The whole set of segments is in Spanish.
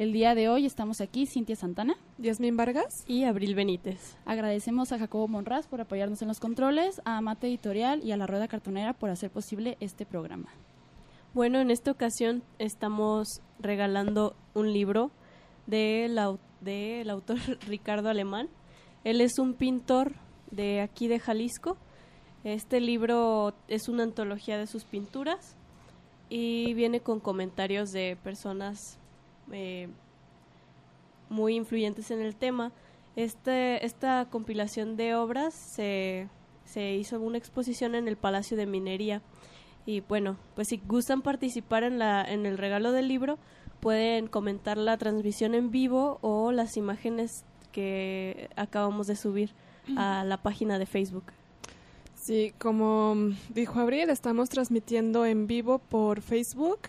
El día de hoy estamos aquí, Cintia Santana. Yasmín Vargas. y Abril Benítez. Agradecemos a Jacobo Monraz por apoyarnos en los controles, a Mate Editorial y a la Rueda Cartonera por hacer posible este programa. Bueno, en esta ocasión estamos regalando un libro del au- del autor Ricardo Alemán. Él es un pintor de aquí de Jalisco. Este libro es una antología de sus pinturas y viene con comentarios de personas eh, muy influyentes en el tema. Este, esta compilación de obras se, se hizo en una exposición en el Palacio de Minería. Y bueno, pues si gustan participar en, la, en el regalo del libro, pueden comentar la transmisión en vivo o las imágenes que acabamos de subir a la página de Facebook. Sí, como dijo Abril, estamos transmitiendo en vivo por Facebook.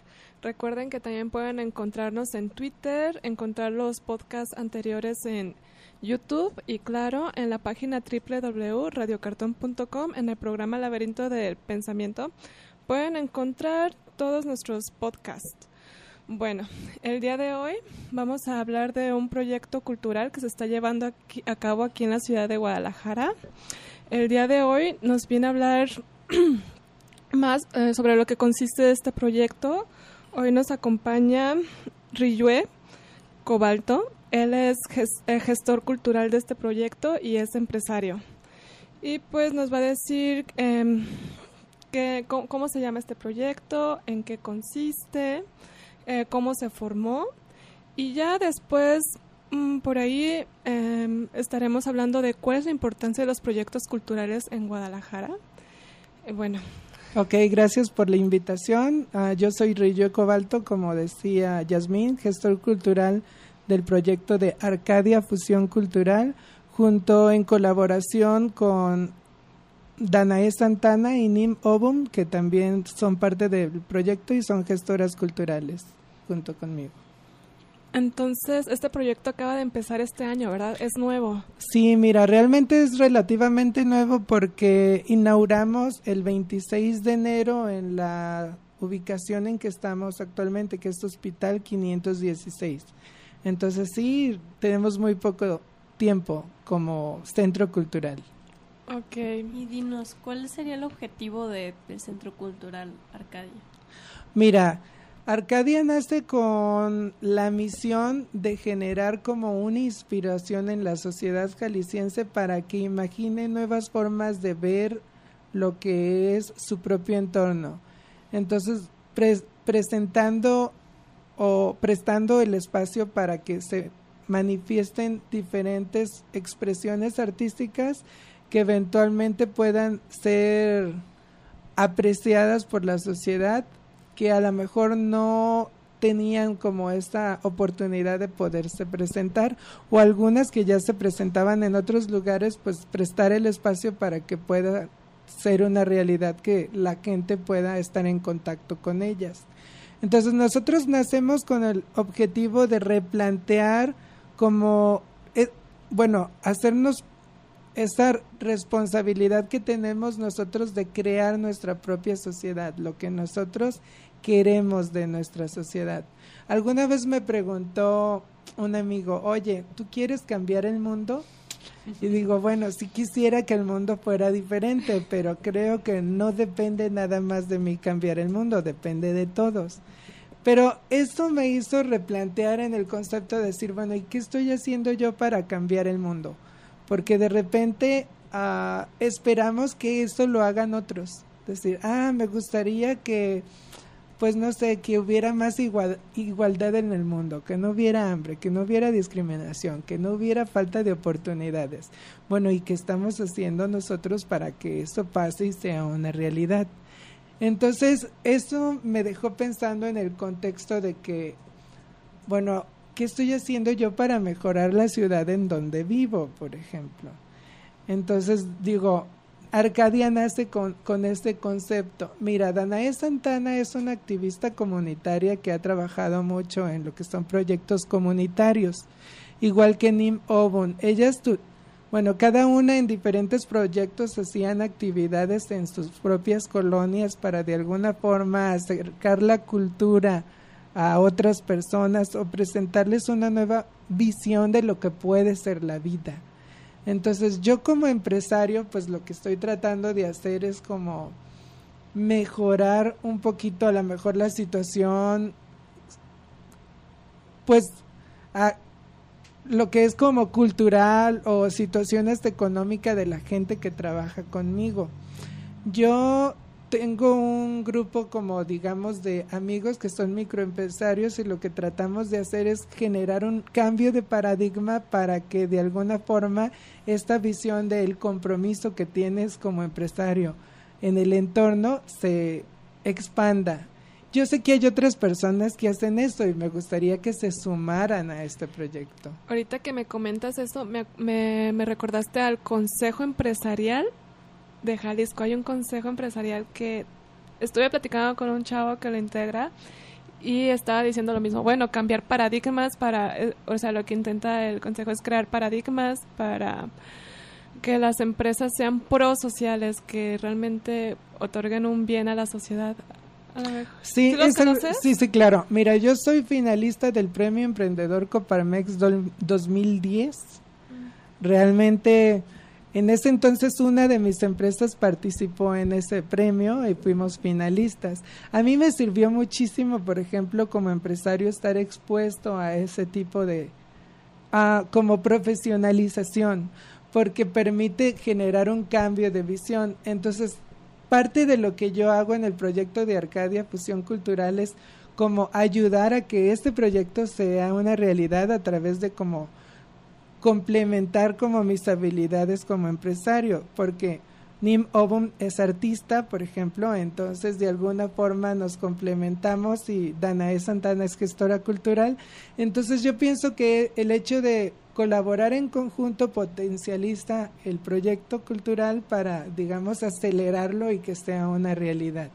Recuerden que también pueden encontrarnos en Twitter, encontrar los podcasts anteriores en YouTube y claro, en la página www.radiocartón.com en el programa Laberinto del Pensamiento pueden encontrar todos nuestros podcasts. Bueno, el día de hoy vamos a hablar de un proyecto cultural que se está llevando aquí- a cabo aquí en la ciudad de Guadalajara. El día de hoy nos viene a hablar más eh, sobre lo que consiste este proyecto. Hoy nos acompaña Riyue Cobalto. Él es eh, gestor cultural de este proyecto y es empresario. Y pues nos va a decir cómo, cómo se llama este proyecto, en qué consiste, eh, cómo se formó. Y ya después, mm, por ahí, em, estaremos hablando de cuál es la importancia de los proyectos culturales en Guadalajara. Eh, bueno, Ok, gracias por la invitación. Ah, yo soy Rillo Cobalto, como decía Yasmín, gestor cultural del proyecto de Arcadia Fusión Cultural, junto en colaboración con Danae Santana y Nim Obum, que también son parte del proyecto y son gestoras culturales junto conmigo. Entonces este proyecto acaba de empezar este año, ¿verdad? Es nuevo. Sí, mira, realmente es relativamente nuevo porque inauguramos el 26 de enero en la ubicación en que estamos actualmente, que es Hospital 516. Entonces sí, tenemos muy poco tiempo como centro cultural. Ok. Y dinos, ¿cuál sería el objetivo de- del Centro Cultural Arcadia? Mira, Arcadia nace con la misión de generar como una inspiración en la sociedad jalisciense para que imagine nuevas formas de ver lo que es su propio entorno. Entonces, pres- presentando o prestando el espacio para que se manifiesten diferentes expresiones artísticas que eventualmente puedan ser apreciadas por la sociedad que a lo mejor no tenían como esta oportunidad de poderse presentar o algunas que ya se presentaban en otros lugares pues prestar el espacio para que pueda ser una realidad que la gente pueda estar en contacto con ellas. Entonces nosotros nacemos con el objetivo de replantear como, eh, bueno, hacernos esa responsabilidad que tenemos nosotros de crear nuestra propia sociedad, lo que nosotros queremos de nuestra sociedad. Alguna vez me preguntó un amigo, oye, ¿tú quieres cambiar el mundo? Y digo, bueno, sí quisiera que el mundo fuera diferente, pero creo que no depende nada más de mí cambiar el mundo, depende de todos. Pero esto me hizo replantear en el concepto de decir, bueno, ¿y qué estoy haciendo yo para cambiar el mundo? Porque de repente ah, esperamos que esto lo hagan otros. Decir, ah, me gustaría que, pues no sé, que hubiera más igual, igualdad en el mundo, que no hubiera hambre, que no hubiera discriminación, que no hubiera falta de oportunidades. Bueno, ¿y qué estamos haciendo nosotros para que esto pase y sea una realidad? Entonces, eso me dejó pensando en el contexto de que, bueno, ¿qué estoy haciendo yo para mejorar la ciudad en donde vivo, por ejemplo? Entonces digo, Arcadia nace con, con este concepto. Mira, Danae Santana es una activista comunitaria que ha trabajado mucho en lo que son proyectos comunitarios, igual que Nim Obun. Ellas, bueno, cada una en diferentes proyectos hacían actividades en sus propias colonias para de alguna forma acercar la cultura a otras personas o presentarles una nueva visión de lo que puede ser la vida. Entonces yo como empresario, pues lo que estoy tratando de hacer es como mejorar un poquito a lo mejor la situación, pues a lo que es como cultural o situaciones económicas de la gente que trabaja conmigo. Yo tengo un grupo como digamos de amigos que son microempresarios y lo que tratamos de hacer es generar un cambio de paradigma para que de alguna forma esta visión del compromiso que tienes como empresario en el entorno se expanda. Yo sé que hay otras personas que hacen esto y me gustaría que se sumaran a este proyecto. Ahorita que me comentas eso, me, me, me recordaste al Consejo Empresarial de Jalisco hay un consejo empresarial que estuve platicando con un chavo que lo integra y estaba diciendo lo mismo, bueno, cambiar paradigmas para, eh, o sea, lo que intenta el consejo es crear paradigmas para que las empresas sean prosociales, que realmente otorguen un bien a la sociedad. Sí, sí, sí, claro. Mira, yo soy finalista del Premio Emprendedor Coparmex 2010. Mm. Realmente en ese entonces una de mis empresas participó en ese premio y fuimos finalistas. A mí me sirvió muchísimo, por ejemplo, como empresario estar expuesto a ese tipo de, como profesionalización, porque permite generar un cambio de visión. Entonces, parte de lo que yo hago en el proyecto de Arcadia Fusión Cultural es como ayudar a que este proyecto sea una realidad a través de como complementar como mis habilidades como empresario, porque Nim Obum es artista, por ejemplo, entonces de alguna forma nos complementamos y Danae Santana es gestora cultural. Entonces yo pienso que el hecho de colaborar en conjunto potencializa el proyecto cultural para, digamos, acelerarlo y que sea una realidad.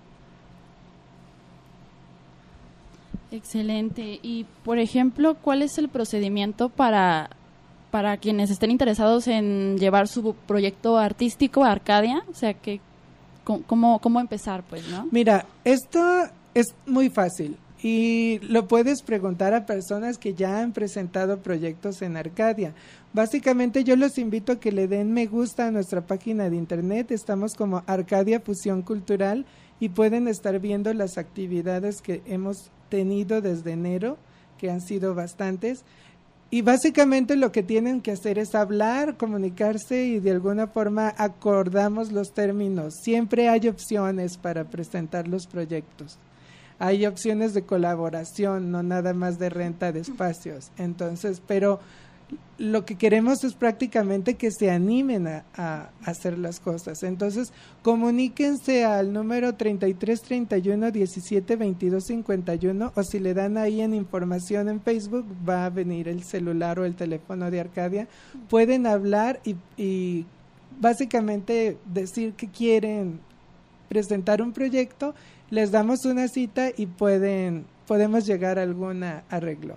Excelente. Y, por ejemplo, ¿cuál es el procedimiento para para quienes estén interesados en llevar su proyecto artístico a Arcadia? O sea, que, ¿cómo, cómo empezar, pues, no? Mira, esto es muy fácil y lo puedes preguntar a personas que ya han presentado proyectos en Arcadia. Básicamente yo los invito a que le den me gusta a nuestra página de internet, estamos como Arcadia Fusión Cultural y pueden estar viendo las actividades que hemos tenido desde enero, que han sido bastantes. Y básicamente lo que tienen que hacer es hablar, comunicarse y de alguna forma acordamos los términos. Siempre hay opciones para presentar los proyectos. Hay opciones de colaboración, no nada más de renta de espacios. Entonces, pero lo que queremos es prácticamente que se animen a, hacer las cosas. Entonces, comuníquense al número 3331 17 22 51 o si le dan ahí en información en Facebook, va a venir el celular o el teléfono de Arcadia. Pueden hablar y, y básicamente decir que quieren presentar un proyecto, les damos una cita y pueden podemos llegar a algún arreglo.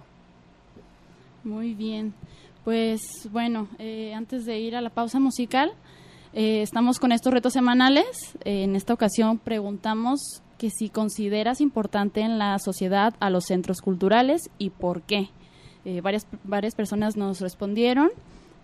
Muy bien. Pues bueno, eh, antes de ir a la pausa musical, eh, estamos con estos retos semanales. Eh, en esta ocasión preguntamos que si consideras importante en la sociedad a los centros culturales y por qué. varias, varias personas nos respondieron.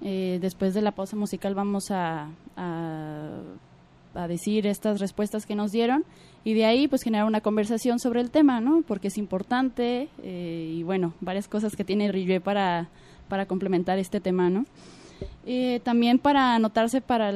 después de la pausa musical vamos a, a, decir estas respuestas que nos dieron y de ahí pues generar una conversación sobre el tema, ¿no? Porque es importante y bueno, varias cosas que tiene Rivé para para complementar este tema, ¿no? Eh, también para anotarse para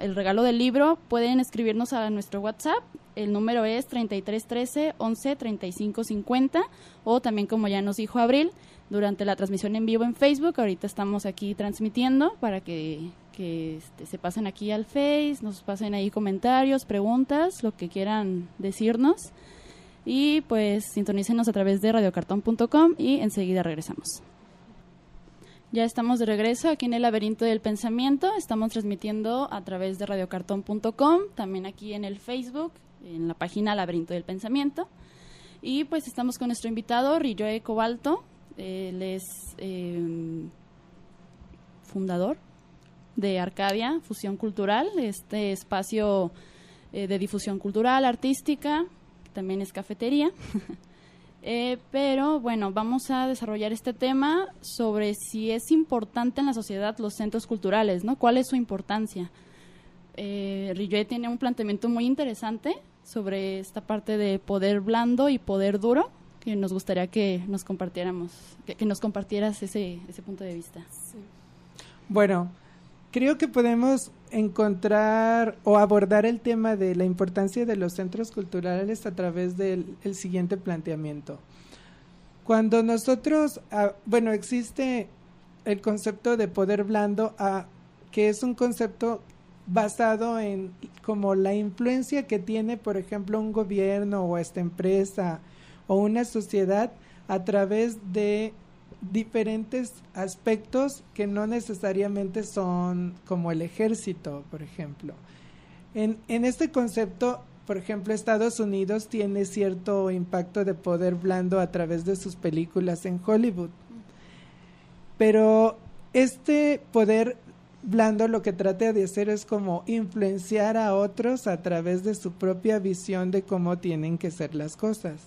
el regalo del libro pueden escribirnos a nuestro WhatsApp. El número es 3313 11 35 50 o también como ya nos dijo Abril durante la transmisión en vivo en Facebook. Ahorita estamos aquí transmitiendo para que, este, se pasen aquí al Face, nos pasen ahí comentarios, preguntas, lo que quieran decirnos. Y pues sintonícenos a través de radiocartón.com y enseguida regresamos. Ya estamos de regreso aquí en el laberinto del pensamiento. Estamos transmitiendo a través de radiocartón.com, también aquí en el Facebook, en la página Laberinto del Pensamiento. Y pues estamos con nuestro invitado, Rilloe Cobalto. Él es eh, fundador de Arcadia, Fusión Cultural, este espacio eh, de difusión cultural, artística, también es cafetería. Eh, pero bueno, vamos a desarrollar este tema sobre si es importante en la sociedad los centros culturales, ¿no? ¿Cuál es su importancia? Eh, tiene un planteamiento muy interesante sobre esta parte de poder blando y poder duro que nos gustaría que nos compartiéramos, que, nos compartieras ese, ese punto de vista. Bueno, creo que podemos encontrar o abordar el tema de la importancia de los centros culturales a través del siguiente planteamiento. Cuando nosotros, ah, bueno, existe el concepto de poder blando, ah, que es un concepto basado en como la influencia que tiene, por ejemplo, un gobierno o esta empresa o una sociedad a través de diferentes aspectos que no necesariamente son como el ejército, por ejemplo. En, en este concepto, por ejemplo, Estados Unidos tiene cierto impacto de poder blando a través de sus películas en Hollywood. Pero este poder blando lo que trata de hacer es como influenciar a otros a través de su propia visión de cómo tienen que ser las cosas.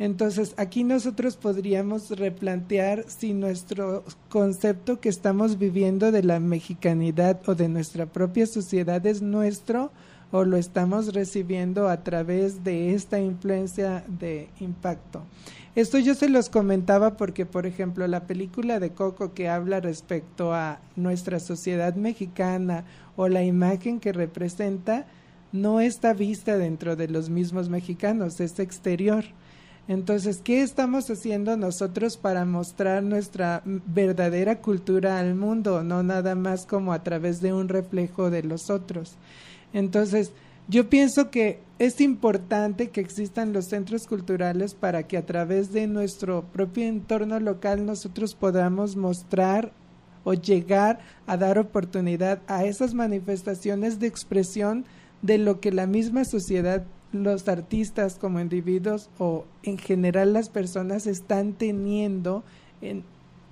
Entonces, aquí nosotros podríamos replantear si nuestro concepto que estamos viviendo de la mexicanidad o de nuestra propia sociedad es nuestro o lo estamos recibiendo a través de esta influencia de impacto. Esto yo se los comentaba porque, por ejemplo, la película de Coco que habla respecto a nuestra sociedad mexicana o la imagen que representa, no está vista dentro de los mismos mexicanos, es exterior. Entonces, ¿qué estamos haciendo nosotros para mostrar nuestra verdadera cultura al mundo, no nada más como a través de un reflejo de los otros? Entonces, yo pienso que es importante que existan los centros culturales para que a través de nuestro propio entorno local nosotros podamos mostrar o llegar a dar oportunidad a esas manifestaciones de expresión de lo que la misma sociedad los artistas como individuos o en general las personas están teniendo en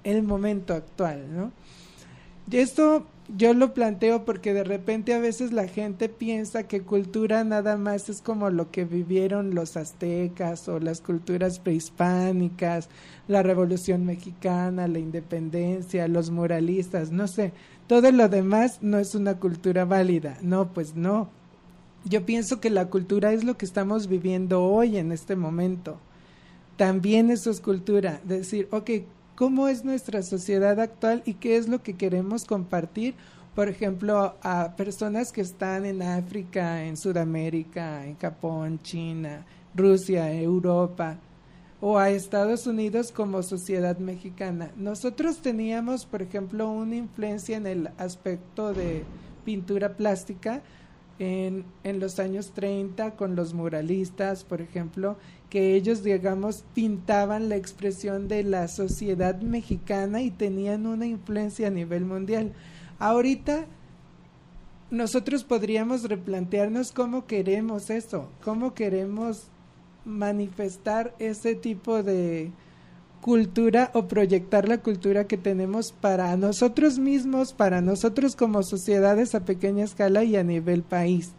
el momento actual, ¿no? Y esto yo lo planteo porque de repente a veces la gente piensa que cultura nada más es como lo que vivieron los aztecas o las culturas prehispánicas, la revolución mexicana, la independencia, los muralistas, no sé, todo lo demás no es una cultura válida, no, pues no, yo pienso que la cultura es lo que estamos viviendo hoy en este momento. También eso es cultura, decir, ok, ¿cómo es nuestra sociedad actual y qué es lo que queremos compartir? Por ejemplo, a personas que están en África, en Sudamérica, en Japón, China, Rusia, Europa, o a Estados Unidos como sociedad mexicana. Nosotros teníamos, por ejemplo, una influencia en el aspecto de pintura plástica, en, en los años 30 con los muralistas, por ejemplo, que ellos, digamos, pintaban la expresión de la sociedad mexicana y tenían una influencia a nivel mundial. Ahorita nosotros podríamos replantearnos cómo queremos eso, cómo queremos manifestar ese tipo de, cultura o proyectar la cultura que tenemos para nosotros mismos, para nosotros como sociedades a pequeña escala y a nivel país.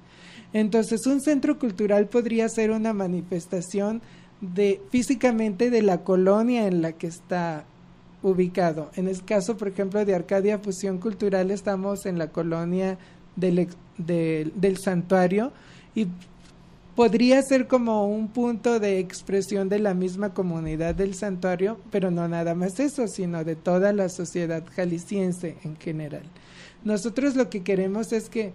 Entonces, un centro cultural podría ser una manifestación de físicamente de la colonia en la que está ubicado. En el caso, por ejemplo, de Arcadia Fusión Cultural, estamos en la colonia del, del santuario y podría ser como un punto de expresión de la misma comunidad del santuario, pero no nada más eso, sino de toda la sociedad jalisciense en general. Nosotros lo que queremos es que,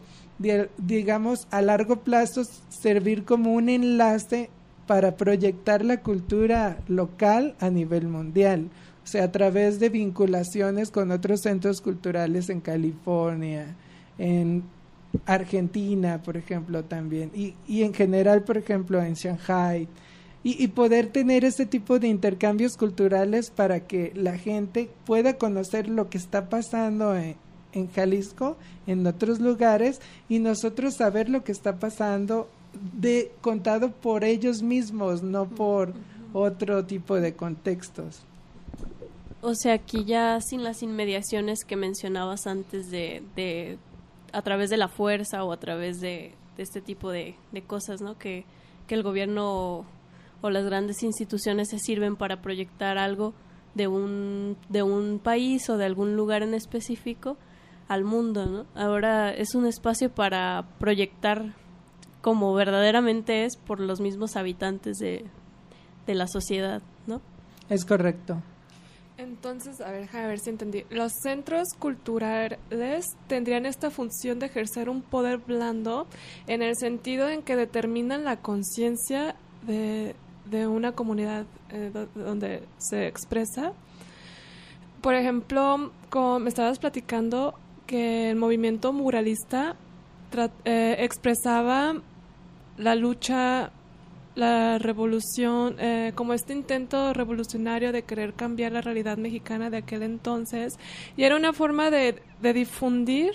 digamos, a largo plazo servir como un enlace para proyectar la cultura local a nivel mundial, o sea, a través de vinculaciones con otros centros culturales en California, en Argentina, por ejemplo, también, y, y en general, por ejemplo, en Shanghai, y, poder tener ese tipo de intercambios culturales para que la gente pueda conocer lo que está pasando en, en Jalisco, en otros lugares, y nosotros saber lo que está pasando de contado por ellos mismos, no por otro tipo de contextos. O sea, aquí ya sin las inmediaciones que mencionabas antes de, de a través de la fuerza o a través de, este tipo de, cosas, ¿no? Que, que el gobierno o las grandes instituciones se sirven para proyectar algo de un, de un país o de algún lugar en específico al mundo, ¿no? Ahora es un espacio para proyectar como verdaderamente es por los mismos habitantes de, de la sociedad, ¿no? Es correcto. Entonces, a ver, a ver si entendí. Los centros culturales tendrían esta función de ejercer un poder blando en el sentido en que determinan la conciencia de, de una comunidad eh, donde se expresa. Por ejemplo, me estabas platicando que el movimiento muralista eh, expresaba la lucha, la revolución, eh, como este intento revolucionario de querer cambiar la realidad mexicana de aquel entonces, y era una forma de, de difundir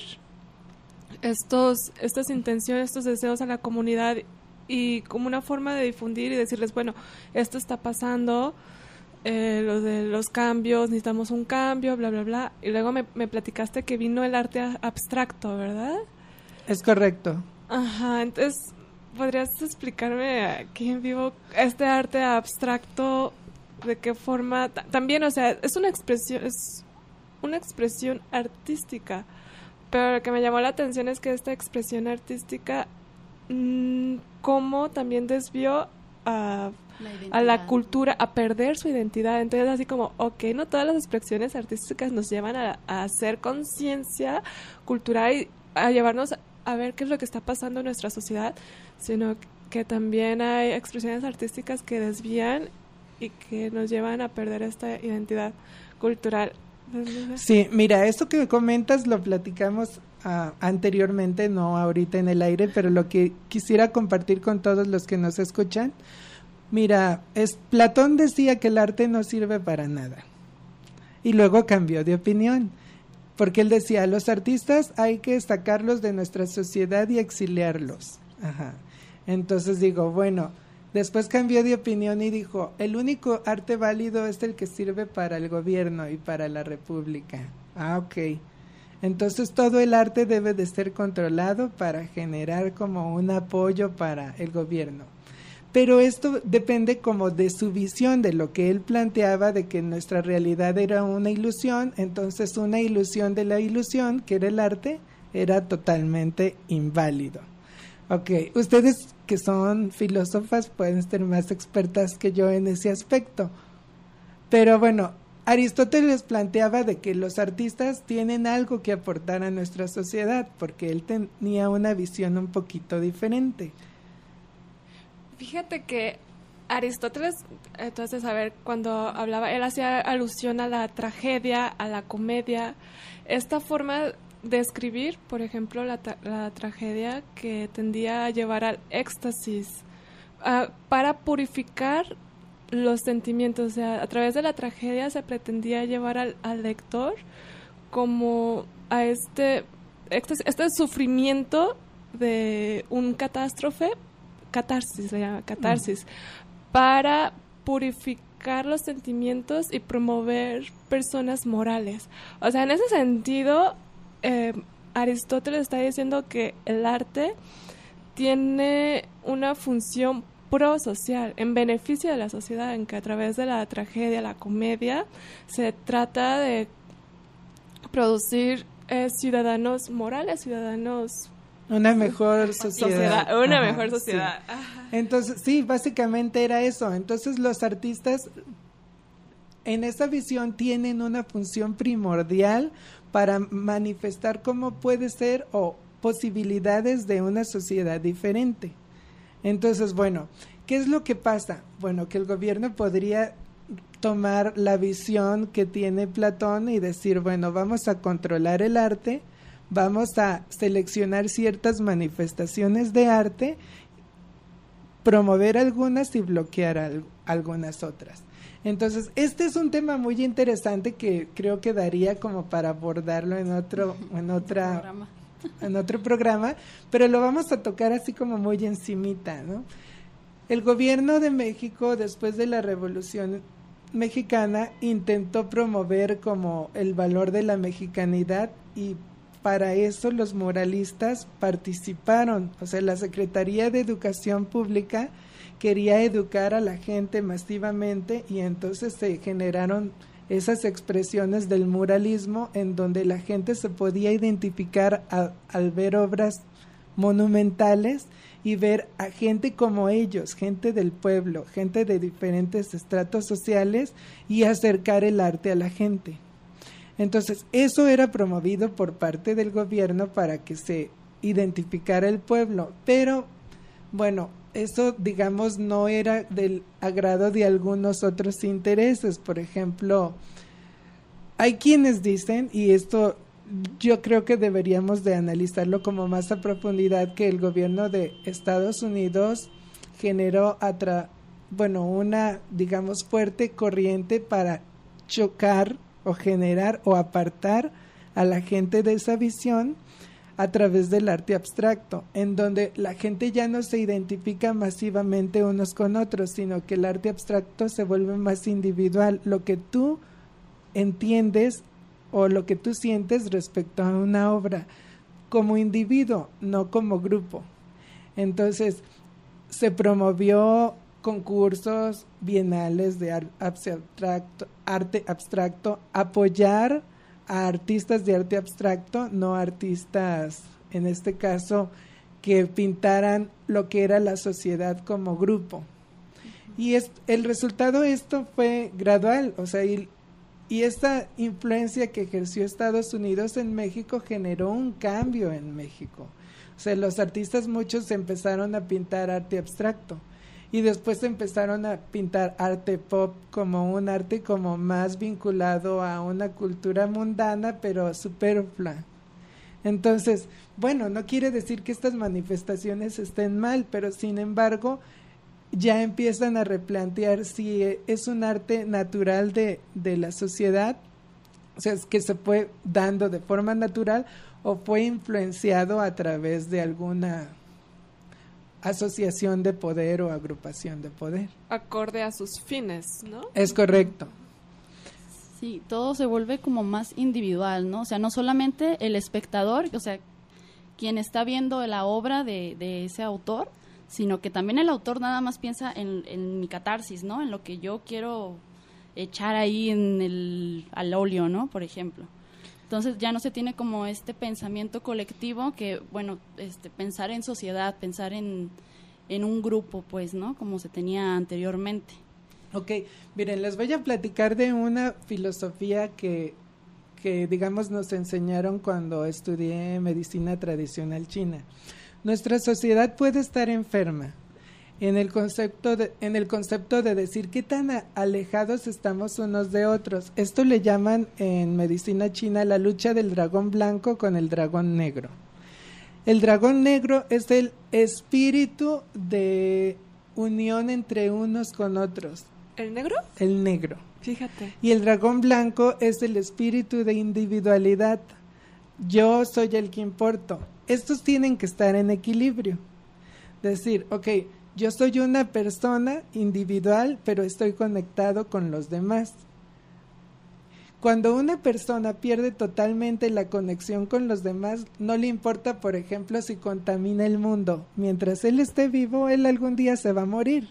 estos, estas intenciones, estos deseos a la comunidad y como una forma de difundir y decirles, bueno, esto está pasando, eh, lo de los cambios, necesitamos un cambio, bla, bla, bla. Y luego me, me platicaste que vino el arte abstracto, ¿verdad? Es correcto. Ajá, entonces, ¿podrías explicarme aquí en vivo este arte abstracto? ¿De qué forma? También, o sea, es una expresión, es una expresión artística. Pero lo que me llamó la atención es que esta expresión artística Mm, cómo también desvió a, a, la cultura, a perder su identidad. Entonces, así como, ok, no todas las expresiones artísticas nos llevan a, hacer conciencia cultural y a llevarnos a ver qué es lo que está pasando en nuestra sociedad, sino que también hay expresiones artísticas que desvían y que nos llevan a perder esta identidad cultural. Sí, mira, esto que comentas lo platicamos anteriormente, no ahorita en el aire, pero lo que quisiera compartir con todos los que nos escuchan. Mira, es, Platón decía que el arte no sirve para nada. Y luego cambió de opinión, porque él decía, los artistas hay que sacarlos de nuestra sociedad y exiliarlos. Ajá. Entonces digo, bueno, después cambió de opinión y dijo, el único arte válido es el que sirve para el gobierno y para la república. Ah, ok. Entonces todo el arte debe de ser controlado para generar como un apoyo para el gobierno. Pero esto depende como de su visión, de lo que él planteaba, de que nuestra realidad era una ilusión, entonces una ilusión de la ilusión, que era el arte, era totalmente inválido. Ok, ustedes que son filósofas pueden ser más expertas que yo en ese aspecto. Pero bueno, Aristóteles planteaba de que los artistas tienen algo que aportar a nuestra sociedad, porque él tenía una visión un poquito diferente. Fíjate que Aristóteles, entonces, a ver, cuando hablaba, él hacía alusión a la tragedia, a la comedia, esta forma de escribir, por ejemplo, la, tragedia que tendía a llevar al éxtasis, para purificar los sentimientos, o sea, a través de la tragedia se pretendía llevar al, lector como a este, este, este, sufrimiento de un catástrofe, catarsis se llama, catarsis, para purificar los sentimientos y promover personas morales. O sea, en ese sentido, eh, Aristóteles está diciendo que el arte tiene una función pro-social, en beneficio de la sociedad, en que a través de la tragedia, la comedia, se trata de producir eh, ciudadanos morales, ciudadanos una mejor sociedad. una mejor sociedad. Entonces, sí, básicamente era eso. Entonces, los artistas en esa visión tienen una función primordial para manifestar cómo puede ser o posibilidades de una sociedad diferente. Entonces, bueno, ¿qué es lo que pasa? Bueno, que el gobierno podría tomar la visión que tiene Platón y decir, bueno, vamos a controlar el arte, vamos a seleccionar ciertas manifestaciones de arte promover algunas y bloquear algunas otras. Entonces, este es un tema muy interesante que creo que daría como para abordarlo en otro, en otra, en otro programa, pero lo vamos a tocar así como muy encimita, ¿no? El gobierno de México, después de la Revolución Mexicana, intentó promover como el valor de la mexicanidad y para eso los moralistas participaron, o sea, la Secretaría de Educación Pública quería educar a la gente masivamente y entonces se generaron esas expresiones del muralismo en donde la gente se podía identificar al ver obras monumentales y ver a gente como ellos, gente del pueblo, gente de diferentes estratos sociales y acercar el arte a la gente. Entonces, eso era promovido por parte del gobierno para que se identificara el pueblo, pero bueno, eso, digamos, no era del agrado de algunos otros intereses. Por ejemplo, hay quienes dicen, y esto yo creo que deberíamos de analizarlo como más a profundidad, que el gobierno de Estados Unidos generó bueno, una, digamos, fuerte corriente para chocar o generar o apartar a la gente de esa visión a través del arte abstracto, en donde la gente ya no se identifica masivamente unos con otros, sino que el arte abstracto se vuelve más individual, lo que tú entiendes o lo que tú sientes respecto a una obra como individuo, no como grupo. Entonces, se promovió concursos bienales de arte abstracto, apoyar a artistas de arte abstracto, no artistas, en este caso, que pintaran lo que era la sociedad como grupo. Y es, el resultado de esto fue gradual, o sea, y, y esta influencia que ejerció Estados Unidos en México generó un cambio en México. O sea, los artistas muchos empezaron a pintar arte abstracto y después empezaron a pintar arte pop como un arte como más vinculado a una cultura mundana pero superflua. Entonces, bueno, no quiere decir que estas manifestaciones estén mal, pero sin embargo ya empiezan a replantear si es un arte natural de, de la sociedad, o sea, es que se fue dando de forma natural o fue influenciado a través de alguna asociación de poder o agrupación de poder. Acorde a sus fines, ¿no? Es correcto. Sí, todo se vuelve como más individual, ¿no? O sea, no solamente el espectador, o sea, quien está viendo la obra de, de ese autor, sino que también el autor nada más piensa en, en, mi catarsis, ¿no? En lo que yo quiero echar ahí en el, al óleo, ¿no? Por ejemplo. Entonces ya no se tiene como este pensamiento colectivo que, bueno, este, pensar en sociedad, pensar en, en un grupo, pues, ¿no? Como se tenía anteriormente. Ok, miren, les voy a platicar de una filosofía que, que, digamos, nos enseñaron cuando estudié medicina tradicional china. Nuestra sociedad puede estar enferma, en el concepto de, en el concepto de decir qué tan alejados estamos unos de otros. Esto le llaman en medicina china la lucha del dragón blanco con el dragón negro. El dragón negro es el espíritu de unión entre unos con otros. ¿El negro? El negro. Fíjate. Y el dragón blanco es el espíritu de individualidad. Yo soy el que importo. Estos tienen que estar en equilibrio. Decir, ok, yo soy una persona individual, pero estoy conectado con los demás. Cuando una persona pierde totalmente la conexión con los demás, no le importa, por ejemplo, si contamina el mundo. Mientras él esté vivo, él algún día se va a morir.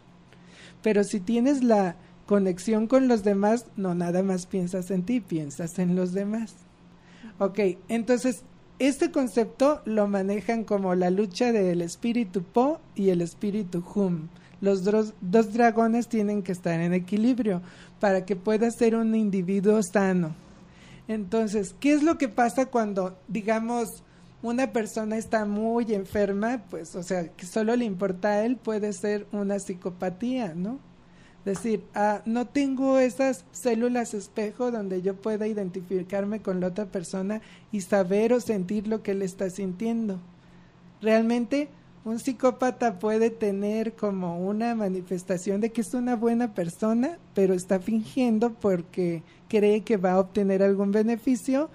Pero si tienes la conexión con los demás, no nada más piensas en ti, piensas en los demás. Ok, entonces este concepto lo manejan como la lucha del espíritu Po y el espíritu Hum. Los dos, dos dragones tienen que estar en equilibrio para que pueda ser un individuo sano. Entonces, ¿qué es lo que pasa cuando, digamos, una persona está muy enferma? Pues, o sea, que solo le importa a él, puede ser una psicopatía, ¿no? Decir, ah, no tengo esas células espejo donde yo pueda identificarme con la otra persona y saber o sentir lo que él está sintiendo. Realmente un psicópata puede tener como una manifestación de que es una buena persona, pero está fingiendo porque cree que va a obtener algún beneficio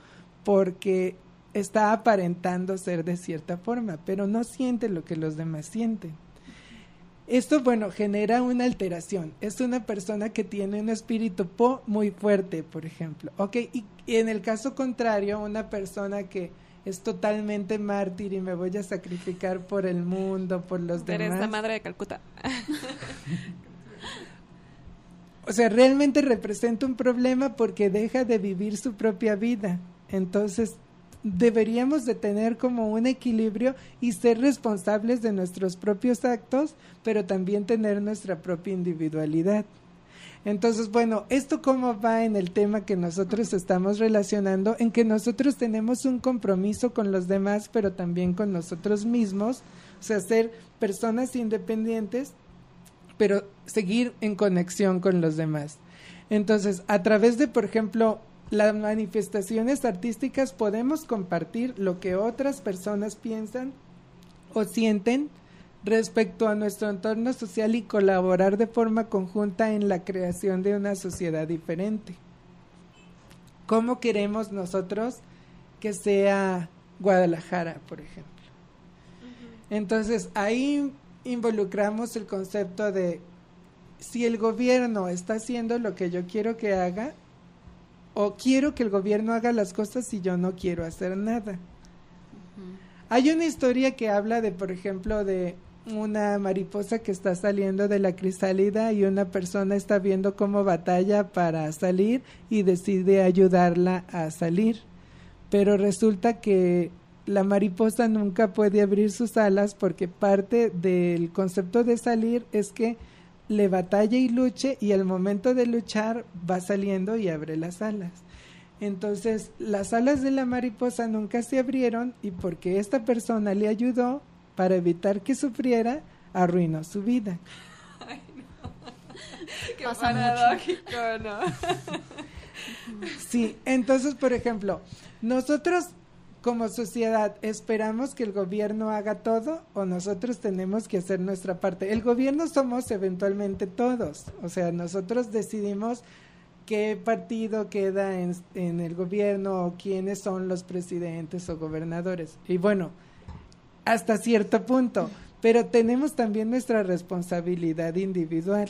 porque está aparentando ser de cierta forma, pero no siente lo que los demás sienten. Esto, bueno, genera una alteración. Es una persona que tiene un espíritu po muy fuerte, por ejemplo. Ok, y, en el caso contrario, una persona que es totalmente mártir y me voy a sacrificar por el mundo, por los demás. Eres la madre de Calcuta. o sea, realmente representa un problema porque deja de vivir su propia vida. Entonces, deberíamos de tener como un equilibrio y ser responsables de nuestros propios actos, pero también tener nuestra propia individualidad. Entonces, bueno, ¿esto cómo va en el tema que nosotros estamos relacionando? En que nosotros tenemos un compromiso con los demás, pero también con nosotros mismos, o sea, ser personas independientes, pero seguir en conexión con los demás. Entonces, a través de, por ejemplo, las manifestaciones artísticas podemos compartir lo que otras personas piensan o sienten respecto a nuestro entorno social y colaborar de forma conjunta en la creación de una sociedad diferente. ¿Cómo queremos nosotros que sea Guadalajara, por ejemplo? Entonces, ahí involucramos el concepto de si el gobierno está haciendo lo que yo quiero que haga, o quiero que el gobierno haga las cosas y yo no quiero hacer nada. Hay una historia que habla de, por ejemplo, de una mariposa que está saliendo de la crisálida y una persona está viendo cómo batalla para salir y decide ayudarla a salir. Pero resulta que la mariposa nunca puede abrir sus alas porque parte del concepto de salir es que le batalla y luche y al momento de luchar va saliendo y abre las alas. Entonces las alas de la mariposa nunca se abrieron y porque esta persona le ayudó, para evitar que sufriera, arruinó su vida. Ay, no. Qué paradójico, ¿no? sí, entonces, por ejemplo, nosotros como sociedad esperamos que el gobierno haga todo o nosotros tenemos que hacer nuestra parte. El gobierno somos eventualmente todos, o sea, nosotros decidimos qué partido queda en, en el gobierno o quiénes son los presidentes o gobernadores. Y bueno, hasta cierto punto, pero tenemos también nuestra responsabilidad individual.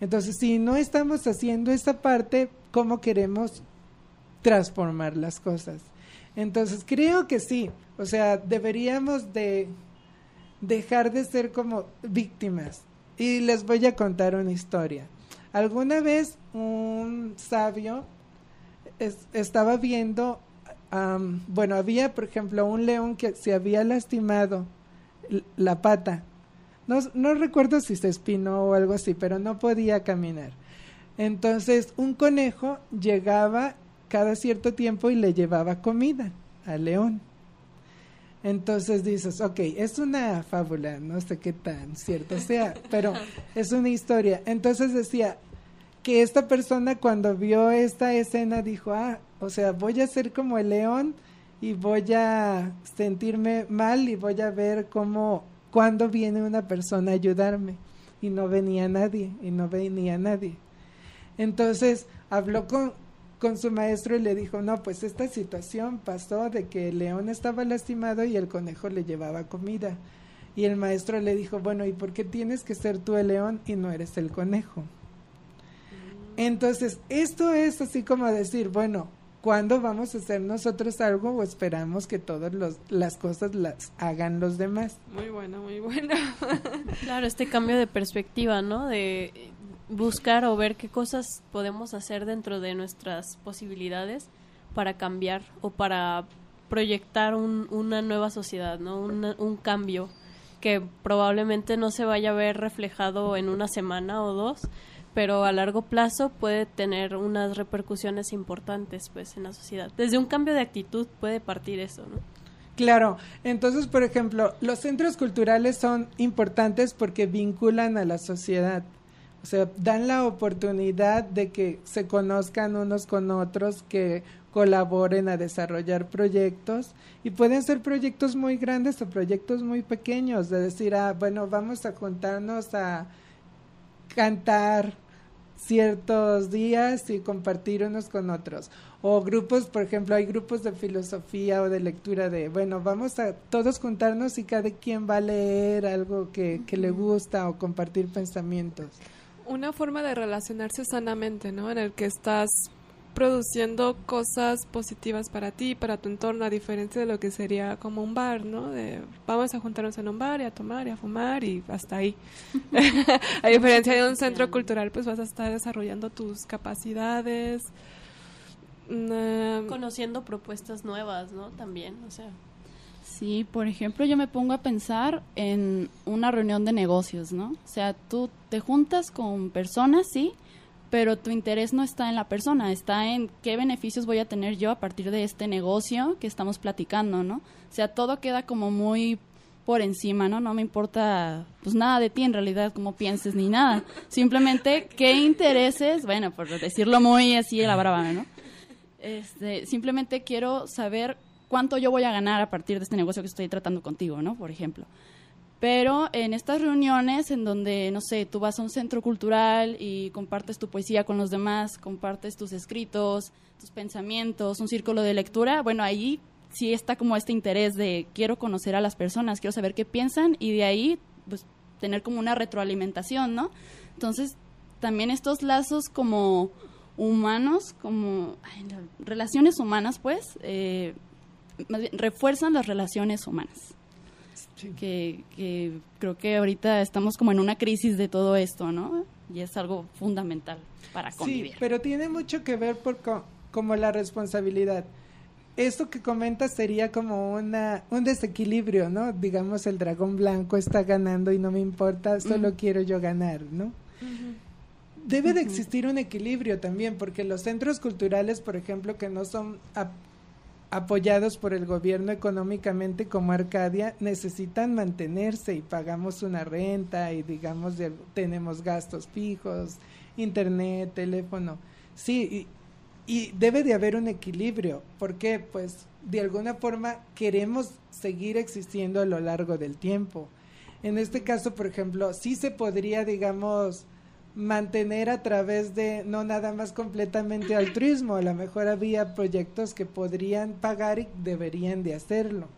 Entonces, si no estamos haciendo esa parte, ¿cómo queremos transformar las cosas? Entonces, creo que sí, o sea, deberíamos de dejar de ser como víctimas. Y les voy a contar una historia. Alguna vez un sabio estaba viendo bueno, había, por ejemplo, un león que se había lastimado la pata. No, no recuerdo si se espinó o algo así, pero no podía caminar. Entonces, un conejo llegaba cada cierto tiempo y le llevaba comida al león. Entonces dices, ok, es una fábula, no sé qué tan cierto sea, pero es una historia. Entonces decía que esta persona cuando vio esta escena dijo, ah, o sea, voy a ser como el león y voy a sentirme mal y voy a ver cómo, cuando viene una persona a ayudarme. Y no venía nadie, y no venía nadie. Entonces habló con, con su maestro y le dijo, no, pues esta situación pasó de que el león estaba lastimado y el conejo le llevaba comida. Y el maestro le dijo, bueno, ¿y por qué tienes que ser tú el león y no eres el conejo? Entonces, esto es así como decir, bueno, ¿Cuándo vamos a hacer nosotros algo o esperamos que todas las cosas las hagan los demás? Muy bueno, muy bueno. claro, este cambio de perspectiva, ¿no? De buscar o ver qué cosas podemos hacer dentro de nuestras posibilidades para cambiar o para proyectar una nueva sociedad, ¿no? un cambio que probablemente no se vaya a ver reflejado en una semana o dos, pero a largo plazo puede tener unas repercusiones importantes pues en la sociedad. Desde un cambio de actitud puede partir eso, ¿no? Claro, entonces por ejemplo, los centros culturales son importantes porque vinculan a la sociedad, O sea, dan la oportunidad de que se conozcan unos con otros, que colaboren a desarrollar proyectos y pueden ser proyectos muy grandes o proyectos muy pequeños, de decir, ah, bueno, vamos a juntarnos a cantar ciertos días y compartir unos con otros. O grupos, por ejemplo, hay grupos de filosofía o de lectura de, bueno, vamos a todos juntarnos y cada quien va a leer algo que, que le gusta o compartir pensamientos. Una forma de relacionarse sanamente, ¿no? En el que estás produciendo cosas positivas para ti, para tu entorno, a diferencia de lo que sería como un bar, ¿no? De vamos a juntarnos en un bar y a tomar y a fumar y hasta ahí. a diferencia de un centro cultural, pues vas a estar desarrollando tus capacidades. Mm, Conociendo propuestas nuevas, ¿no? También, o sea. Sí, por ejemplo, yo me pongo a pensar en una reunión de negocios, ¿no? O sea, tú te juntas con personas, sí, pero tu interés no está en la persona, está en qué beneficios voy a tener yo a partir de este negocio que estamos platicando, ¿no? O sea, todo queda como muy por encima, ¿no? No me importa pues nada de ti en realidad, cómo pienses ni nada. Simplemente qué intereses, bueno, por decirlo muy así a la brava, ¿no? Este, simplemente quiero saber cuánto yo voy a ganar a partir de este negocio que estoy tratando contigo, ¿no? Por ejemplo. Pero en estas reuniones en donde, no sé, tú vas a un centro cultural y compartes tu poesía con los demás, compartes tus escritos, tus pensamientos, un círculo de lectura, bueno, ahí sí está como este interés de quiero conocer a las personas, quiero saber qué piensan y de ahí, pues, tener como una retroalimentación, ¿no? Entonces, también estos lazos como humanos, como relaciones humanas, pues, eh, refuerzan las relaciones humanas que, creo que ahorita estamos como en una crisis de todo esto, ¿no? Y es algo fundamental para convivir. Sí, pero tiene mucho que ver por como la responsabilidad. Esto que comentas sería como una, un desequilibrio, ¿no? Digamos, el dragón blanco está ganando y no me importa, solo quiero yo ganar, ¿no? Debe de existir un equilibrio también, porque los centros culturales, por ejemplo, que no son apoyados por el gobierno económicamente como Arcadia necesitan mantenerse y pagamos una renta y digamos tenemos gastos fijos, internet, teléfono. Sí, y, y, debe de haber un equilibrio, porque pues de alguna forma queremos seguir existiendo a lo largo del tiempo. En este caso, por ejemplo, sí se podría, digamos, mantener a través de no nada más completamente altruismo, a lo mejor había proyectos que podrían pagar y deberían de hacerlo.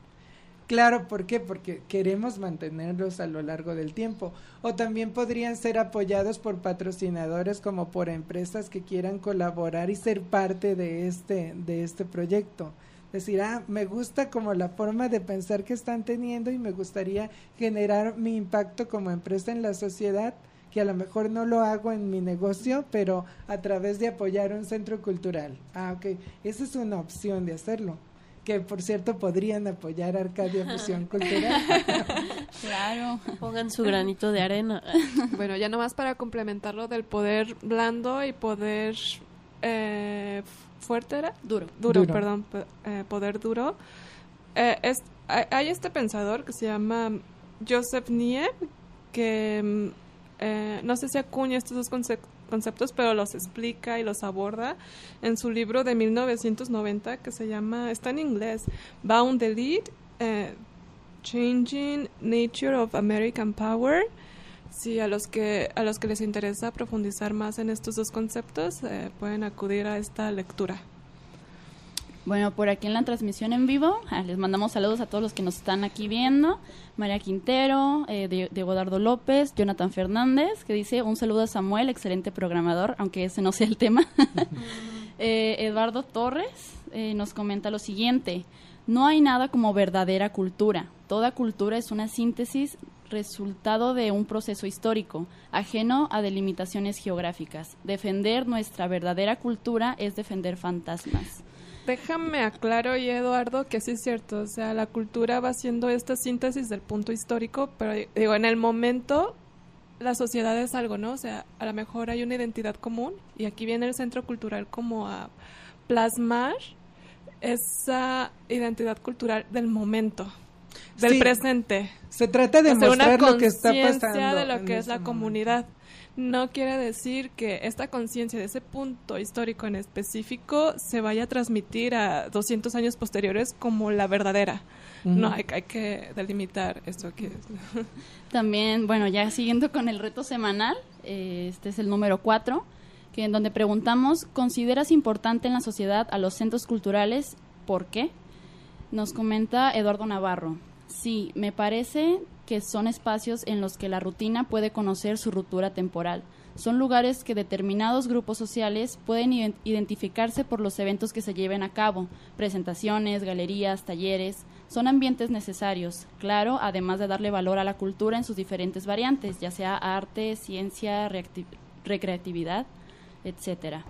Claro, ¿por qué? Porque queremos mantenerlos a lo largo del tiempo. O también podrían ser apoyados por patrocinadores como por empresas que quieran colaborar y ser parte de este, de este proyecto. Decir, ah, me gusta como la forma de pensar que están teniendo y me gustaría generar mi impacto como empresa en la sociedad que a lo mejor no lo hago en mi negocio, pero a través de apoyar un centro cultural. Ah, ok, esa es una opción de hacerlo. Que por cierto podrían apoyar Arcadia Fusión Cultural. claro, pongan su granito de arena. bueno, ya nomás para complementarlo del poder blando y poder eh, fuerte era duro duro, perdón eh, poder duro eh, es, hay este pensador que se llama Joseph Nie que mm, eh, no sé si acuña estos dos conceptos, pero los explica y los aborda en su libro de 1990 que se llama, está en inglés, Bound the Lead, eh, Changing Nature of American Power. Sí, a los que a los que les interesa profundizar más en estos dos conceptos eh, pueden acudir a esta lectura. Bueno, por aquí en la transmisión en vivo, ah, les mandamos saludos a todos los que nos están aquí viendo. María Quintero, eh, Diego Dardo López, Jonathan Fernández, que dice un saludo a Samuel, excelente programador, aunque ese no sea el tema. eh, Eduardo Torres eh, nos comenta lo siguiente, no hay nada como verdadera cultura. Toda cultura es una síntesis resultado de un proceso histórico, ajeno a delimitaciones geográficas. Defender nuestra verdadera cultura es defender fantasmas. Déjame aclaro, y Eduardo, que sí es cierto. O sea, la cultura va haciendo esta síntesis del punto histórico, pero digo, en el momento la sociedad es algo, ¿no? O sea, a lo mejor hay una identidad común y aquí viene el centro cultural como a plasmar esa identidad cultural del momento, del presente. Se trata de mostrar lo que está pasando. de lo que es la comunidad. No quiere decir que esta conciencia de ese punto histórico en específico se vaya a transmitir a 200 años posteriores como la verdadera. No, hay, hay, que delimitar esto que También, bueno, ya siguiendo con el reto semanal, eh, este es el número 4, que en donde preguntamos, ¿consideras importante en la sociedad a los centros culturales? ¿Por qué? Nos comenta Eduardo Navarro. Sí, me parece son espacios en los que la rutina puede conocer su ruptura temporal. Son lugares que determinados grupos sociales pueden identificarse por los eventos que se lleven a cabo, presentaciones, galerías, talleres. Son ambientes necesarios, claro, además de darle valor a la cultura en sus diferentes variantes, ya sea arte, ciencia, recreatividad, etcétera.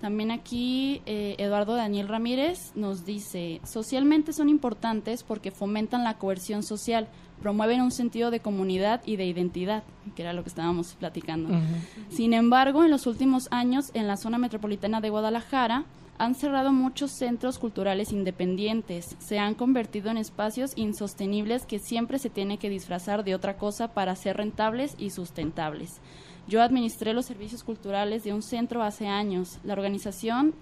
También aquí eh, Eduardo Daniel Ramírez nos dice, socialmente son importantes porque fomentan la coerción social, promueven un sentido de comunidad y de identidad, que era lo que estábamos platicando. Sin embargo, en los últimos años, en la zona metropolitana de Guadalajara, han cerrado muchos centros culturales independientes, se han convertido en espacios insostenibles que siempre se tiene que disfrazar de otra cosa para ser rentables y sustentables. Yo administré los servicios culturales de un centro hace años. La organización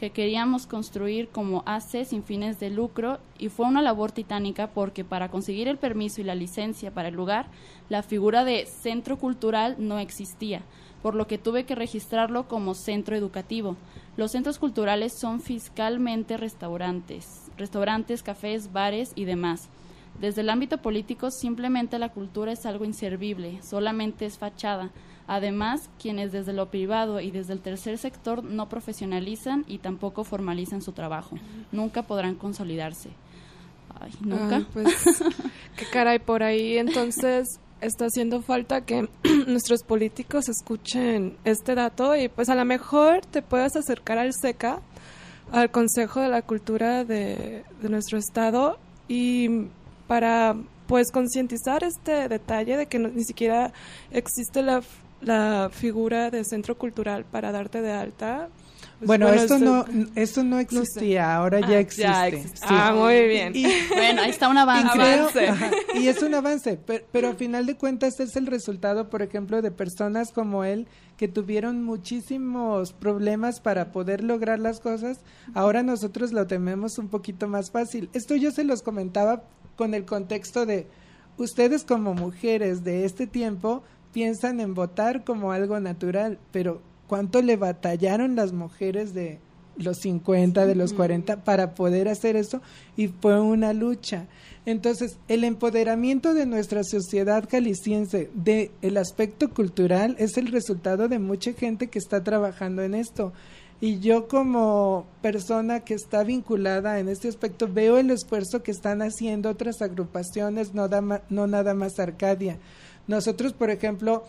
que queríamos construir como AC sin fines de lucro y fue una labor titánica porque para conseguir el permiso y la licencia para el lugar, la figura de centro cultural no existía, por lo que tuve que registrarlo como centro educativo. Los centros culturales son fiscalmente restaurantes, restaurantes, cafés, bares y demás. Desde el ámbito político simplemente la cultura es algo inservible, solamente es fachada Además, quienes desde lo privado y desde el tercer sector no profesionalizan y tampoco formalizan su trabajo, nunca podrán consolidarse. Ay, nunca. Ah, pues, qué caray por ahí. Entonces, está haciendo falta que nuestros políticos escuchen este dato y pues a lo mejor te puedas acercar al SECA, al Consejo de la Cultura de, de nuestro estado y para pues concientizar este detalle de que ni siquiera existe la la figura de centro cultural para darte de alta. Pues bueno, esto no esto no existía, ahora ya ah, existe. Ah, muy bien. bueno, ahí está un avance. Y, es un avance, pero, pero a final de cuentas es el resultado, por ejemplo, de personas como él que tuvieron muchísimos problemas para poder lograr las cosas. Ahora nosotros lo tememos un poquito más fácil. Esto yo se los comentaba con el contexto de ustedes como mujeres de este tiempo piensan en votar como algo natural, pero ¿cuánto le batallaron las mujeres de los 50, de los 40 para poder hacer eso? Y fue una lucha. Entonces, el empoderamiento de nuestra sociedad jalisciense de el aspecto cultural es el resultado de mucha gente que está trabajando en esto. Y yo como persona que está vinculada en este aspecto veo el esfuerzo que están haciendo otras agrupaciones, no, no nada más Arcadia. Nosotros, por ejemplo,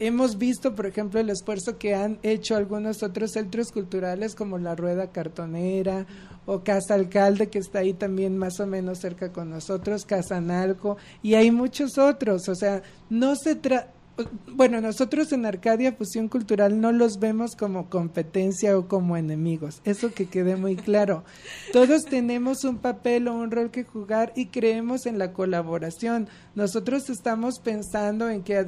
hemos visto, por ejemplo, el esfuerzo que han hecho algunos otros centros culturales como la Rueda Cartonera o Casa Alcalde, que está ahí también más o menos cerca con nosotros, Casa Nalco, y hay muchos otros. O sea, no se trata bueno, nosotros en Arcadia Fusión Cultural no los vemos como competencia o como enemigos, eso que quede muy claro. Todos tenemos un papel o un rol que jugar y creemos en la colaboración. Nosotros estamos pensando en que a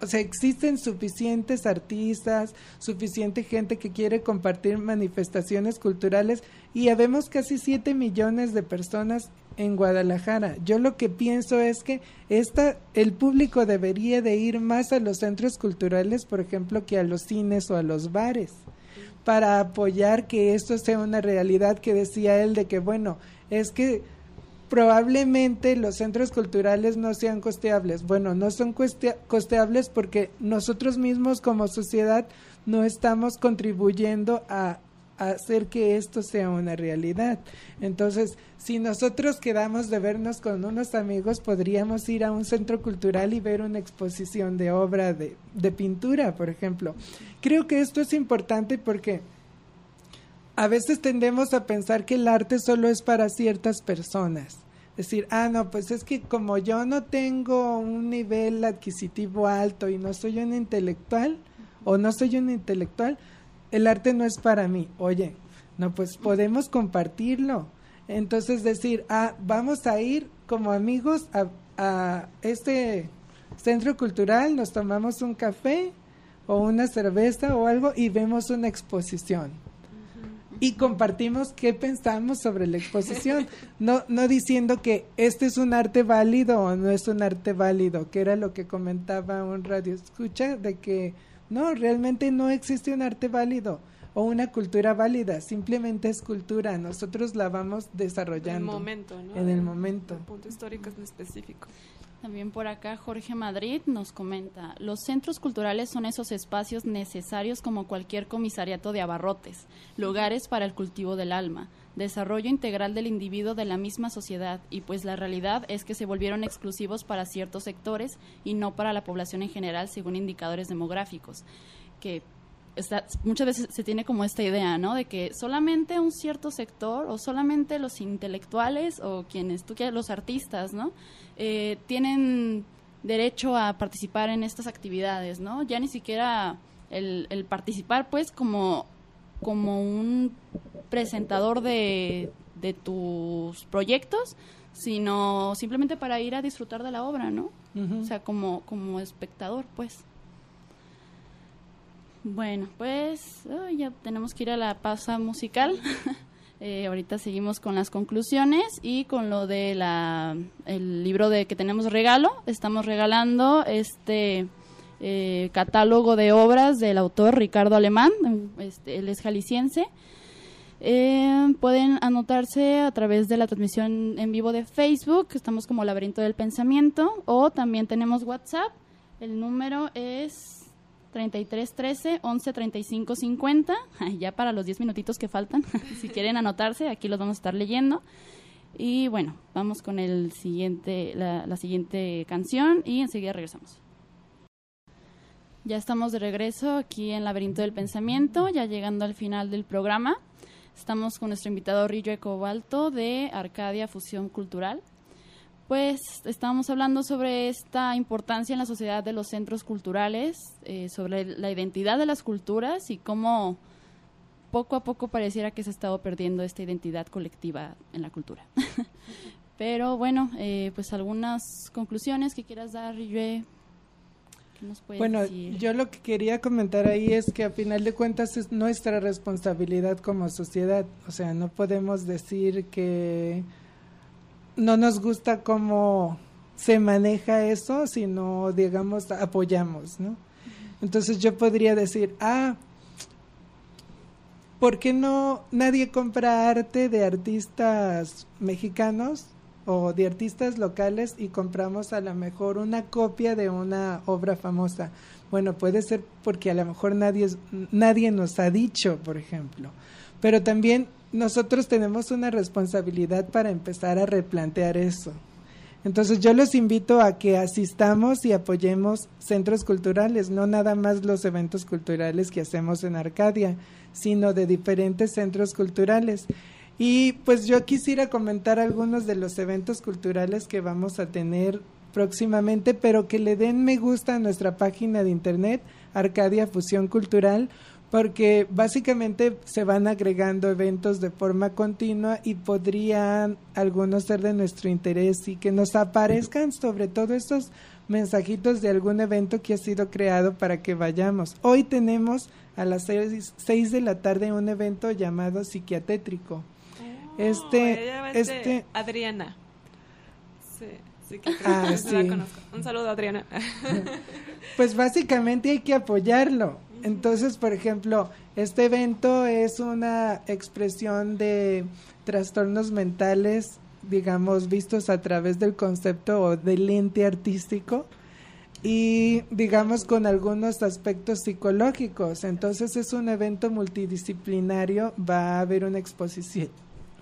o sea, existen suficientes artistas, suficiente gente que quiere compartir manifestaciones culturales y habemos casi 7 millones de personas en Guadalajara. Yo lo que pienso es que esta, el público debería de ir más a los centros culturales, por ejemplo, que a los cines o a los bares, para apoyar que esto sea una realidad que decía él de que, bueno, es que probablemente los centros culturales no sean costeables. Bueno, no son costeables porque nosotros mismos como sociedad no estamos contribuyendo a, hacer que esto sea una realidad. Entonces, si nosotros quedamos de vernos con unos amigos, podríamos ir a un centro cultural y ver una exposición de obra de, de pintura, por ejemplo. Creo que esto es importante porque a veces tendemos a pensar que el arte solo es para ciertas personas decir, ah, no, pues es que como yo no tengo un nivel adquisitivo alto y no soy un intelectual o no soy un intelectual, el arte no es para mí. Oye, no, pues podemos compartirlo. Entonces decir, ah, vamos a ir como amigos a, este centro cultural, nos tomamos un café o una cerveza o algo y vemos una exposición. Y compartimos qué pensamos sobre la exposición, no, no diciendo que este es un arte válido o no es un arte válido, que era lo que comentaba un radio escucha, de que no, realmente no existe un arte válido o una cultura válida, simplemente es cultura, nosotros la vamos desarrollando. En el momento, ¿no? En el momento. punto histórico es específico. También por acá Jorge Madrid nos comenta, los centros culturales son esos espacios necesarios como cualquier comisariato de abarrotes, lugares para el cultivo del alma, desarrollo integral del individuo de la misma sociedad y pues la realidad es que se volvieron exclusivos para ciertos sectores y no para la población en general según indicadores demográficos, que muchas veces se tiene como esta idea, ¿no? De que solamente un cierto sector o solamente los intelectuales o quienes tú quieras, los artistas, ¿no? Eh, tienen derecho a participar en estas actividades, ¿no? Ya ni siquiera el, el participar, pues, como, como un presentador de, de tus proyectos, sino simplemente para ir a disfrutar de la obra, ¿no? O sea, como, como espectador, pues. Bueno, pues ya tenemos que ir a la pausa musical. eh, ahorita seguimos con las conclusiones y con lo de la el libro de que tenemos regalo. Estamos regalando este eh, catálogo de obras del autor Ricardo Alemán. Este, él es jalisciense. Eh, pueden anotarse a través de la transmisión en vivo de Facebook, estamos como Laberinto del Pensamiento, o también tenemos WhatsApp. El número es 33 13 11 35 50. Ya para los 10 minutitos que faltan, si quieren anotarse, aquí los vamos a estar leyendo. Y bueno, vamos con el siguiente, la, siguiente canción y enseguida regresamos. Ya estamos de regreso aquí en Laberinto del Pensamiento, ya llegando al final del programa. Estamos con nuestro invitado Rillo Cobalto de Arcadia Fusión Cultural pues estábamos hablando sobre esta importancia en la sociedad de los centros culturales, eh, sobre la identidad de las culturas y cómo poco a poco pareciera que se ha estado perdiendo esta identidad colectiva en la cultura. Pero bueno, eh, pues algunas conclusiones que quieras dar, Riyue. bueno, yo lo que quería comentar ahí es que a final de cuentas es nuestra responsabilidad como sociedad. O sea, no podemos decir que no nos gusta cómo se maneja eso, sino, digamos, apoyamos, ¿no? Entonces yo podría decir, ah, ¿por qué no nadie compra arte de artistas mexicanos o de artistas locales y compramos a lo mejor una copia de una obra famosa? Bueno, puede ser porque a lo mejor nadie, nadie nos ha dicho, por ejemplo. Pero también nosotros tenemos una responsabilidad para empezar a replantear eso. Entonces yo los invito a que asistamos y apoyemos centros culturales, no nada más los eventos culturales que hacemos en Arcadia, sino de diferentes centros culturales. Y pues yo quisiera comentar algunos de los eventos culturales que vamos a tener próximamente, pero que le den me gusta a nuestra página de internet, Arcadia Fusión Cultural, porque básicamente se van agregando eventos de forma continua y podrían algunos ser de nuestro interés y que nos aparezcan sobre todo estos mensajitos de algún evento que ha sido creado para que vayamos. Hoy tenemos a las seis, de la tarde un evento llamado psiquiatétrico. Oh, este, este Adriana. Sí, sí, ah, sí. Un saludo, Adriana. pues básicamente hay que apoyarlo entonces, por ejemplo, este evento es una expresión de trastornos mentales, digamos, vistos a través del concepto o del lente artístico y, digamos, con algunos aspectos psicológicos. Entonces, es un evento multidisciplinario, va a haber una exposición,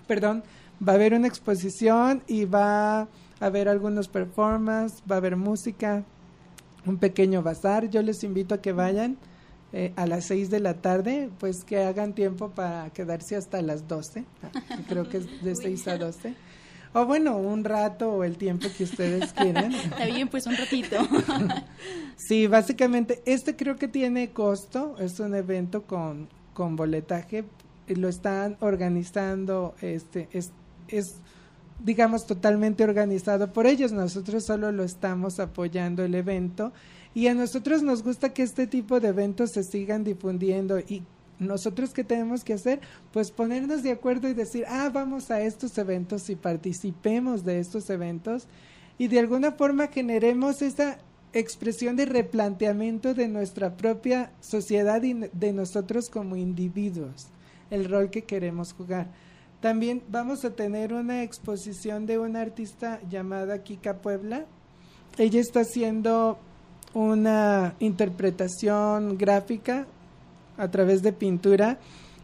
perdón, va a haber una exposición y va a haber algunos performances, va a haber música, un pequeño bazar. Yo les invito a que vayan eh, a las 6 de la tarde, pues que hagan tiempo para quedarse hasta las 12, creo que es de 6 a 12. O bueno, un rato o el tiempo que ustedes quieran. Está bien, pues un ratito. sí, básicamente, este creo que tiene costo, es un evento con, con boletaje, lo están organizando, este, es, es digamos, totalmente organizado por ellos. Nosotros solo lo estamos apoyando el evento y a nosotros nos gusta que este tipo de eventos se sigan difundiendo y nosotros qué tenemos que hacer? Pues ponernos de acuerdo y decir, ah, vamos a estos eventos y participemos de estos eventos y de alguna forma generemos esa expresión de replanteamiento de nuestra propia sociedad y de nosotros como individuos, el rol que queremos jugar. También vamos a tener una exposición de una artista llamada Kika Puebla. Ella está haciendo una interpretación gráfica a través de pintura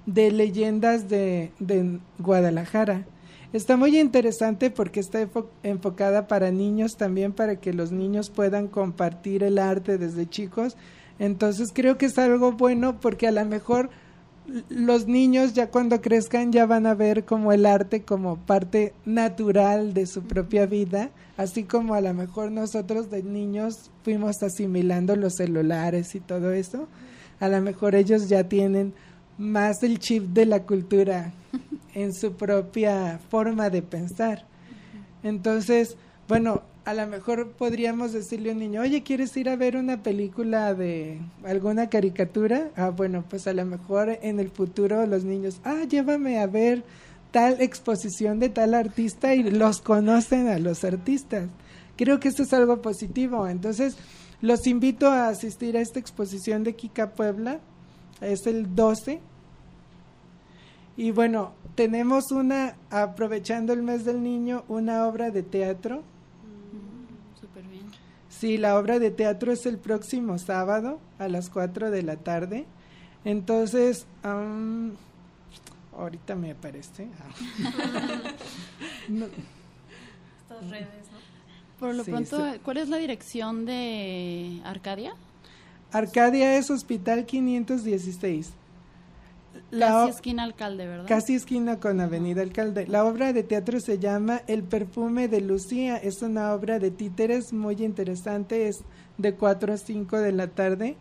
de leyendas de, de Guadalajara. Está muy interesante porque está enfocada para niños también, para que los niños puedan compartir el arte desde chicos. Entonces creo que es algo bueno porque a lo mejor los niños ya cuando crezcan ya van a ver como el arte como parte natural de su propia vida, así como a lo mejor nosotros de niños fuimos asimilando los celulares y todo eso, a lo mejor ellos ya tienen más el chip de la cultura en su propia forma de pensar. Entonces, bueno, a lo mejor podríamos decirle a un niño, oye, ¿quieres ir a ver una película de alguna caricatura? Ah, bueno, pues a lo mejor en el futuro los niños, ah, llévame a ver tal exposición de tal artista y los conocen a los artistas. Creo que esto es algo positivo. Entonces, los invito a asistir a esta exposición de Kika Puebla. Es el 12. Y bueno, tenemos una, aprovechando el mes del niño, una obra de teatro Sí, la obra de teatro es el próximo sábado a las 4 de la tarde. Entonces, ahorita me aparece. Estas redes, ¿no? Por lo pronto, ¿cuál es la dirección de Arcadia? Arcadia es Hospital 516 casi esquina Alcalde, ¿verdad? Casi esquina con Avenida Alcalde. La obra de teatro se llama El perfume de Lucía. Es una obra de títeres muy interesante. Es de 4 a 5 de la tarde.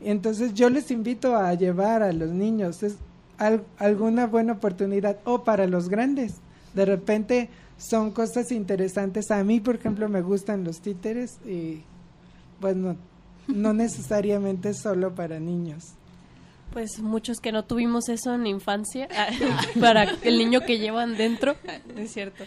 Entonces yo les invito a llevar a los niños. Es alguna buena oportunidad. O para los grandes. De repente son cosas interesantes. A mí, por ejemplo, me gustan los títeres. Y bueno, no necesariamente solo para niños. Pues muchos que no tuvimos eso en la infancia, para el niño que llevan dentro, es cierto.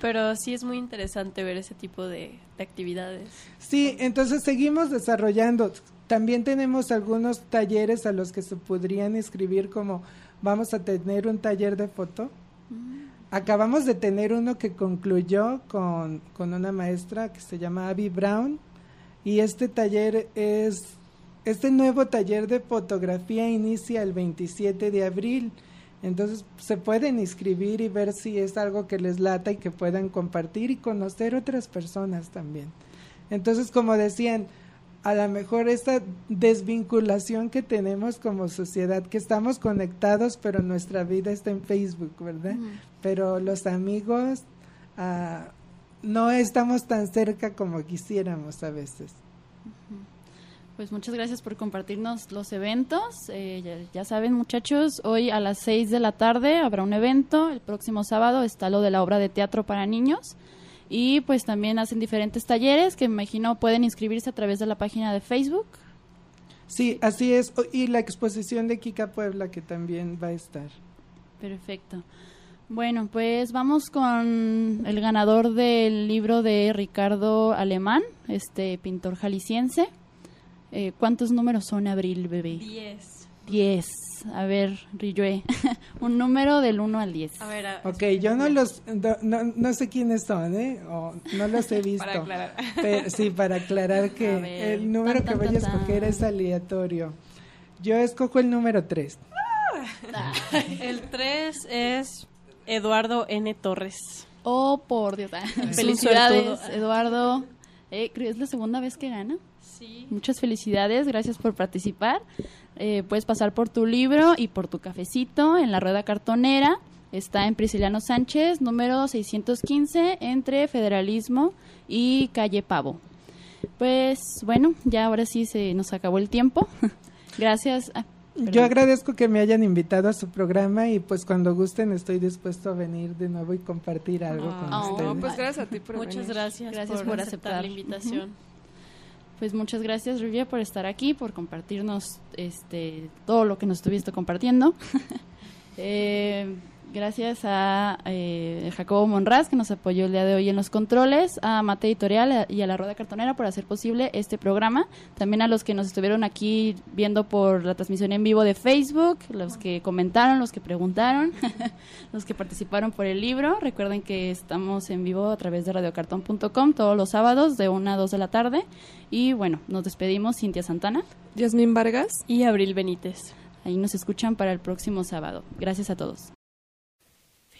Pero sí es muy interesante ver ese tipo de, actividades. Sí, entonces seguimos desarrollando. También tenemos algunos talleres a los que se podrían inscribir, como vamos a tener un taller de foto. Mm. Acabamos de tener uno que concluyó con, con una maestra que se llama Abby Brown y este taller es este nuevo taller de fotografía inicia el 27 de abril. Entonces se pueden inscribir y ver si es algo que les lata y que puedan compartir y conocer otras personas también. Entonces, como decían, a lo mejor esta desvinculación que tenemos como sociedad, que estamos conectados, pero nuestra vida está en Facebook, ¿verdad? Pero los amigos ah, no estamos tan cerca como quisiéramos a veces. Pues muchas gracias por compartirnos los eventos. Eh, ya, saben, muchachos, hoy a las 6 de la tarde habrá un evento. El próximo sábado está lo de la obra de teatro para niños. Y pues también hacen diferentes talleres que me imagino pueden inscribirse a través de la página de Facebook. Sí, así es. Y la exposición de Kika Puebla que también va a estar. Perfecto. Bueno, pues vamos con el ganador del libro de Ricardo Alemán, este pintor jalisciense. Eh, ¿Cuántos números son Abril, bebé? Diez. Diez. A ver, Riyue, un número del 1 al 10. A ver, ok, yo no los, no, no, sé quiénes son, ¿eh? O no los he visto. para aclarar. sí, para aclarar que el número que voy a escoger es aleatorio. Yo escojo el número 3. Ah. el 3 es Eduardo N. Torres. Oh, por Dios. Felicidades, Eduardo. Eh, ¿Es la segunda vez que gana? Muchas felicidades, gracias por participar. Eh, puedes pasar por tu libro y por tu cafecito en la rueda cartonera. Está en Prisciliano Sánchez, número 615, entre Federalismo y Calle Pavo. Pues bueno, ya ahora sí se nos acabó el tiempo. gracias. Yo agradezco que me hayan invitado a su programa y pues cuando gusten estoy dispuesto a venir de nuevo y compartir algo con Oh, ustedes. pues gracias a ti por Muchas venir. gracias, Gracias por, por aceptar aceptar. la invitación. Pues muchas gracias, Rivia, por estar aquí, por compartirnos este todo lo que nos estuviste compartiendo. Eh, gracias a eh, Jacobo Monraz, que nos apoyó el día de hoy en los controles, a Mate Editorial y a la Rueda Cartonera por hacer posible este programa. También a los que nos estuvieron aquí viendo por la transmisión en vivo de Facebook, los que comentaron, los que preguntaron, los que participaron por el libro. Recuerden que estamos en vivo a través de radiocartón.com todos los sábados de 1 a 2 de la tarde. Y bueno, nos despedimos, Cintia Santana. Yasmín Vargas. Y Abril Benítez. Ahí nos escuchan para el próximo sábado. Gracias a todos.